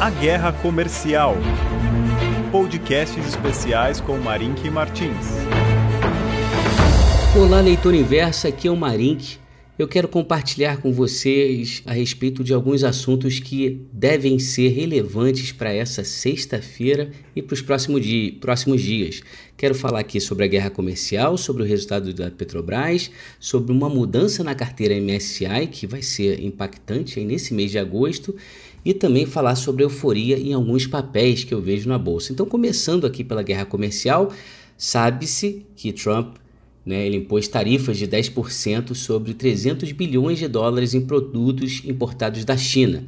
A Guerra Comercial. Podcasts especiais com Marink Martins. Olá, leitor inverso, aqui é o Marink. Eu quero compartilhar com vocês a respeito de alguns assuntos que devem ser relevantes para essa sexta-feira e para os próximos, dia, próximos dias. Quero falar aqui sobre a guerra comercial, sobre o resultado da Petrobras, sobre uma mudança na carteira MSCI que vai ser impactante nesse mês de agosto e também falar sobre euforia em alguns papéis que eu vejo na bolsa. Então, começando aqui pela guerra comercial, sabe-se que Trump né, ele impôs tarifas de 10% sobre 300 bilhões de dólares em produtos importados da China.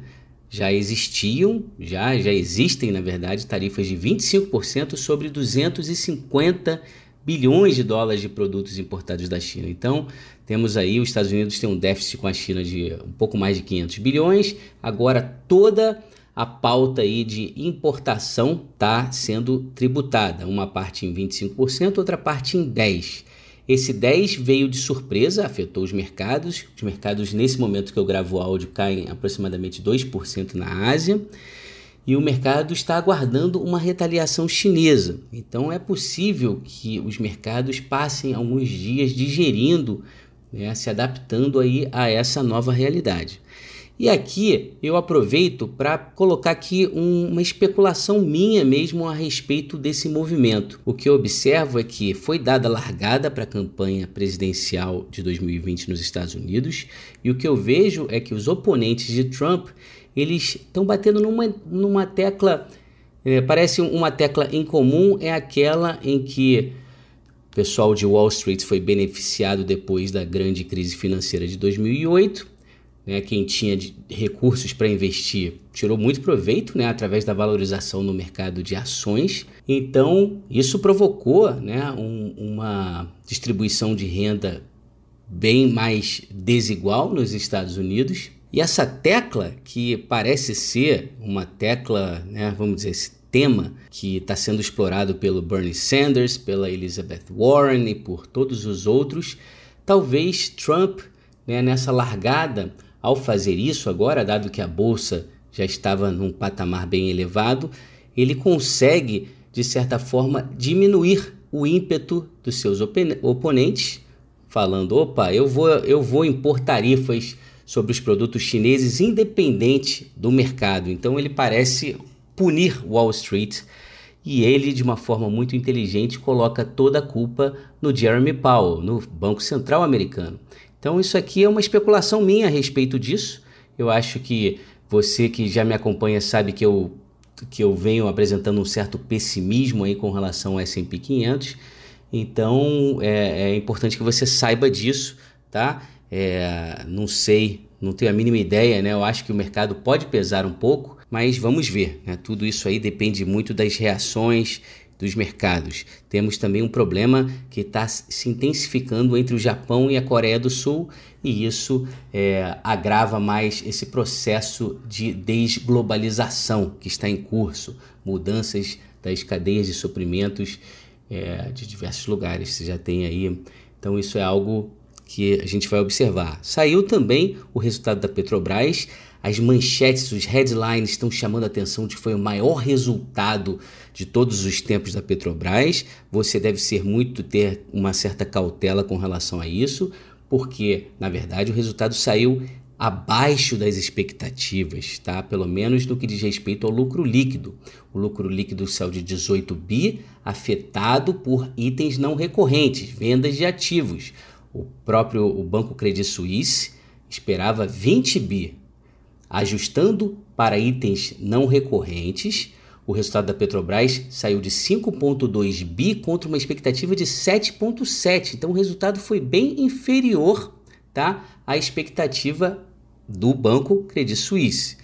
Já existiam, já, já existem, na verdade, tarifas de 25% sobre 250 bilhões de dólares de produtos importados da China. Então, temos aí, os Estados Unidos têm um déficit com a China de um pouco mais de 500 bilhões. Agora, toda a pauta aí de importação está sendo tributada, uma parte em 25%, outra parte em 10%. Esse 10 veio de surpresa, afetou os mercados. Os mercados, nesse momento que eu gravo o áudio, caem aproximadamente 2% na Ásia e o mercado está aguardando uma retaliação chinesa. Então é possível que os mercados passem alguns dias digerindo, né, se adaptando aí a essa nova realidade. E aqui eu aproveito para colocar aqui um, uma especulação minha mesmo a respeito desse movimento. O que eu observo é que foi dada largada para a campanha presidencial de 2020 nos Estados Unidos, e o que eu vejo é que os oponentes de Trump eles estão batendo numa, numa tecla, é, parece uma tecla em comum, é aquela em que o pessoal de Wall Street foi beneficiado depois da grande crise financeira de 2008. Né, quem tinha recursos para investir tirou muito proveito né, através da valorização no mercado de ações. Então, isso provocou né, um, uma distribuição de renda bem mais desigual nos Estados Unidos. E essa tecla, que parece ser uma tecla, né, vamos dizer, esse tema que está sendo explorado pelo Bernie Sanders, pela Elizabeth Warren e por todos os outros, talvez Trump, né, nessa largada, ao fazer isso agora, dado que a bolsa já estava num patamar bem elevado, ele consegue, de certa forma, diminuir o ímpeto dos seus oponentes, falando: opa, eu vou, eu vou impor tarifas sobre os produtos chineses independente do mercado. Então ele parece punir Wall Street e ele, de uma forma muito inteligente, coloca toda a culpa no Jeremy Powell, no Banco Central americano. Então isso aqui é uma especulação minha a respeito disso. Eu acho que você que já me acompanha sabe que eu que eu venho apresentando um certo pessimismo aí com relação ao S&P 500. Então é, é importante que você saiba disso, tá? É, não sei, não tenho a mínima ideia, né? Eu acho que o mercado pode pesar um pouco, mas vamos ver, né? Tudo isso aí depende muito das reações dos mercados. Temos também um problema que está se intensificando entre o Japão e a Coreia do Sul, e isso é, agrava mais esse processo de desglobalização que está em curso, mudanças das cadeias de suprimentos é, de diversos lugares. Você já tem aí. Então, isso é algo que a gente vai observar. Saiu também o resultado da Petrobras. As manchetes, os headlines estão chamando a atenção de que foi o maior resultado de todos os tempos da Petrobras. Você deve ser muito ter uma certa cautela com relação a isso, porque na verdade o resultado saiu abaixo das expectativas, tá? Pelo menos no que diz respeito ao lucro líquido. O lucro líquido saiu de 18 bi, afetado por itens não recorrentes, vendas de ativos. O próprio o Banco Credit Suisse esperava 20 bi. Ajustando para itens não recorrentes, o resultado da Petrobras saiu de 5,2 bi contra uma expectativa de 7,7. Então o resultado foi bem inferior tá, à expectativa do Banco Credit Suisse.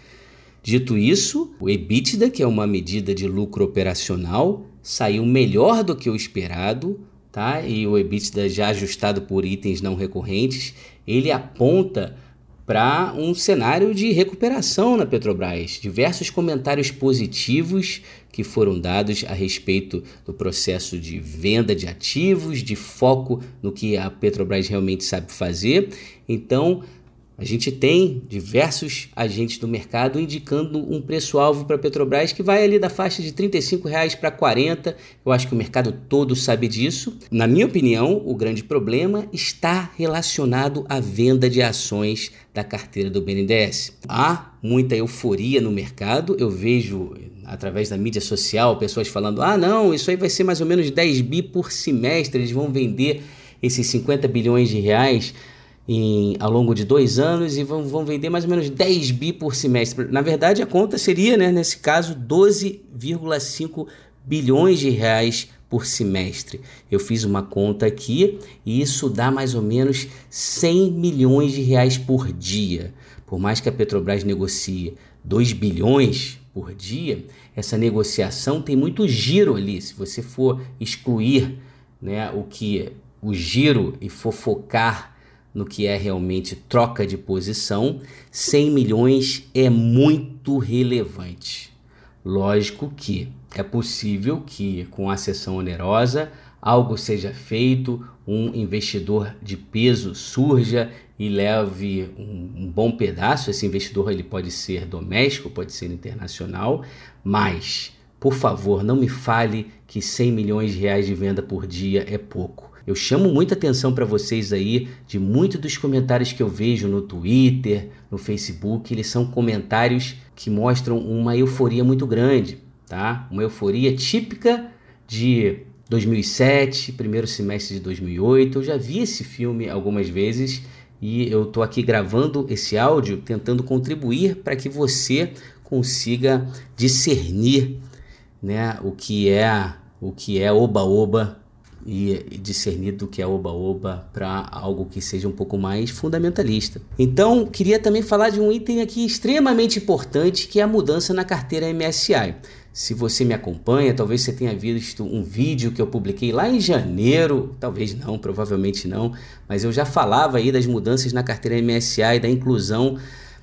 Dito isso, o EBITDA, que é uma medida de lucro operacional, saiu melhor do que o esperado, tá? E o EBITDA já ajustado por itens não recorrentes, ele aponta para um cenário de recuperação na Petrobras. Diversos comentários positivos que foram dados a respeito do processo de venda de ativos, de foco no que a Petrobras realmente sabe fazer. Então, A gente tem diversos agentes do mercado indicando um preço-alvo para a Petrobras que vai ali da faixa de 35 reais para 40. Eu acho que o mercado todo sabe disso. Na minha opinião, o grande problema está relacionado à venda de ações da carteira do BNDES. Há muita euforia no mercado. Eu vejo através da mídia social pessoas falando: "Ah, não, isso aí vai ser mais ou menos 10 bi por semestre, eles vão vender esses 50 bilhões de reais em, ao longo de dois anos e vão, vão vender mais ou menos 10 bi por semestre. Na verdade, a conta seria, né, nesse caso, 12,5 bilhões de reais por semestre. Eu fiz uma conta aqui e isso dá mais ou menos 100 milhões de reais por dia. Por mais que a Petrobras negocie 2 bilhões por dia, essa negociação tem muito giro ali. Se você for excluir né, o que o giro e for focar no que é realmente troca de posição, 100 milhões é muito relevante. Lógico que é possível que com a sessão onerosa algo seja feito, um investidor de peso surja e leve um, um, bom pedaço. Esse investidor ele pode ser doméstico, pode ser internacional, mas por favor não me fale que 100 milhões de reais de venda por dia é pouco. Eu chamo muita atenção para vocês aí de muitos dos comentários que eu vejo no Twitter, no Facebook, eles são comentários que mostram uma euforia muito grande, tá? Uma euforia típica de 2007, primeiro semestre de 2008. Eu já vi esse filme algumas vezes e eu tô aqui gravando esse áudio tentando contribuir para que você consiga discernir, né, o que é o que é oba-oba e discernir do que é oba-oba para algo que seja um pouco mais fundamentalista. Então, queria também falar de um item aqui extremamente importante que é a mudança na carteira MSI. Se você me acompanha, talvez você tenha visto um vídeo que eu publiquei lá em janeiro, talvez não, provavelmente não, mas eu já falava aí das mudanças na carteira MSI da inclusão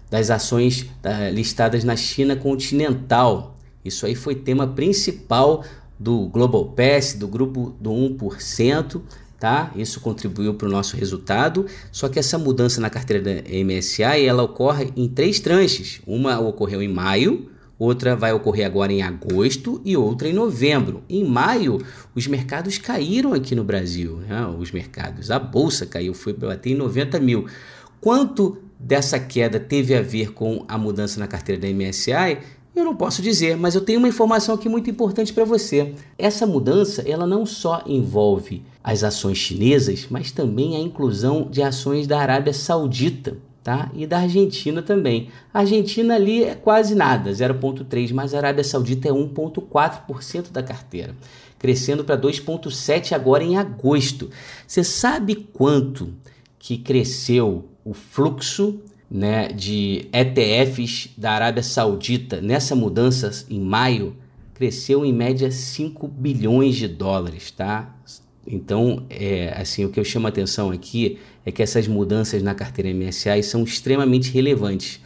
das ações listadas na China continental. Isso aí foi tema principal do Global Pass, do grupo do 1%, tá? Isso contribuiu para o nosso resultado. Só que essa mudança na carteira da MSI, ela ocorre em três tranches. Uma ocorreu em maio, outra vai ocorrer agora em agosto e outra em novembro. Em maio, os mercados caíram aqui no Brasil, né? Os mercados, a bolsa caiu, foi bater em 90 mil. Quanto dessa queda teve a ver com a mudança na carteira da MSI? Eu não posso dizer, mas eu tenho uma informação aqui muito importante para você. Essa mudança, ela não só envolve as ações chinesas, mas também a inclusão de ações da Arábia Saudita, tá? E da Argentina também. A Argentina ali é quase nada, 0.3, mas a Arábia Saudita é 1.4% da carteira, crescendo para 2.7 agora em agosto. Você sabe quanto que cresceu o fluxo né, de ETFs da Arábia Saudita nessa mudança em maio cresceu em média 5 bilhões de dólares, tá? Então, é, assim, o que eu chamo a atenção aqui é que essas mudanças na carteira MSI são extremamente relevantes.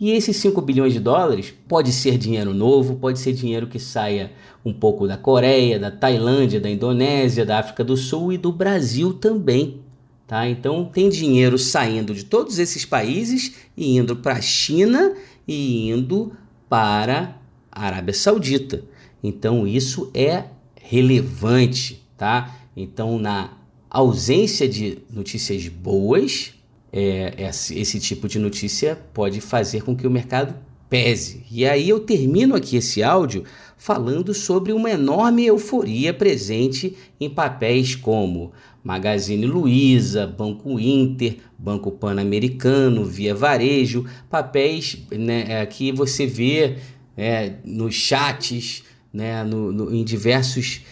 E esses 5 bilhões de dólares pode ser dinheiro novo, pode ser dinheiro que saia um pouco da Coreia, da Tailândia, da Indonésia, da África do Sul e do Brasil também. Tá? Então tem dinheiro saindo de todos esses países e indo para a China e indo para a Arábia Saudita. Então isso é relevante, tá? Então na ausência de notícias boas, é, esse, tipo de notícia pode fazer com que o mercado pese. E aí eu termino aqui esse áudio falando sobre uma enorme euforia presente em papéis como Magazine Luiza, Banco Inter, Banco Pan-Americano, Via Varejo, papéis né, é, que você vê é, nos chats, né, no, no, em diversos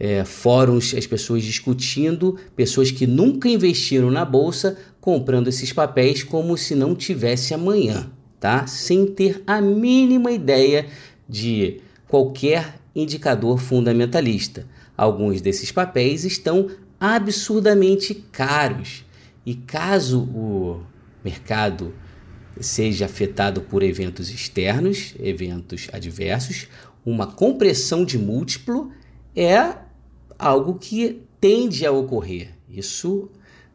é, fóruns, as pessoas discutindo, pessoas que nunca investiram na bolsa comprando esses papéis como se não tivesse amanhã, tá? Sem ter a mínima ideia de qualquer indicador fundamentalista. Alguns desses papéis estão absurdamente caros. E caso o mercado seja afetado por eventos externos, eventos adversos, uma compressão de múltiplo é algo que tende a ocorrer. Isso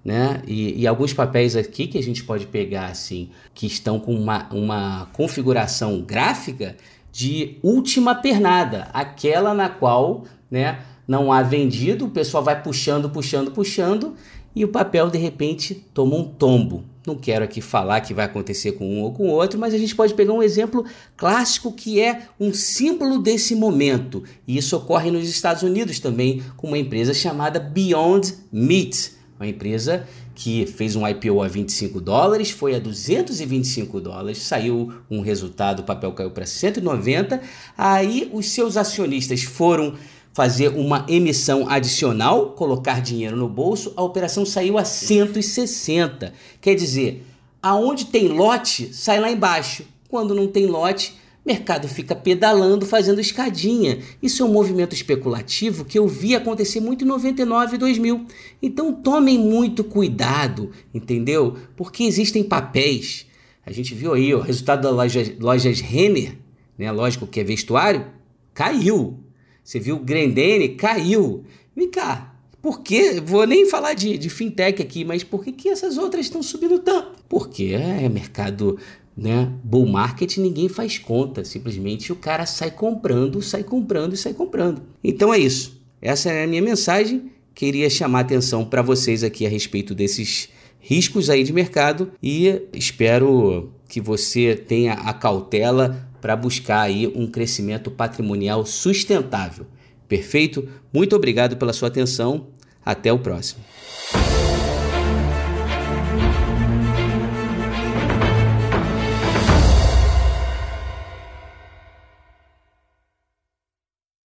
né? E, e, alguns papéis aqui que a gente pode pegar assim, que estão com uma, uma configuração gráfica de última pernada, aquela na qual, né, não há vendido, o pessoal vai puxando, puxando, puxando e o papel de repente toma um tombo. Não quero aqui falar que vai acontecer com um ou com outro, mas a gente pode pegar um exemplo clássico que é um símbolo desse momento. E isso ocorre nos Estados Unidos também, com uma empresa chamada Beyond Meat uma empresa que fez um IPO a 25 dólares, foi a 225 dólares, saiu um resultado, o papel caiu para 190. Aí os seus acionistas foram fazer uma emissão adicional, colocar dinheiro no bolso, a operação saiu a 160. Quer dizer, aonde tem lote, sai lá embaixo. Quando não tem lote, mercado fica pedalando, fazendo escadinha. Isso é um movimento especulativo que eu vi acontecer muito em 99 e 2000. Então tomem muito cuidado, entendeu? Porque existem papéis. A gente viu aí o resultado das lojas, lojas Renner, né? lógico que é vestuário, caiu. Você viu Grendene, caiu. Vem cá, por que? Vou nem falar de, de fintech aqui, mas por que, que essas outras estão subindo tanto? Porque é mercado né? Bull market ninguém faz conta, simplesmente o cara sai comprando, sai comprando e sai comprando. Então é isso. Essa é a minha mensagem. Queria chamar atenção para vocês aqui a respeito desses riscos aí de mercado e espero que você tenha a cautela para buscar aí um crescimento patrimonial sustentável. Perfeito? Muito obrigado pela sua atenção. Até o próximo.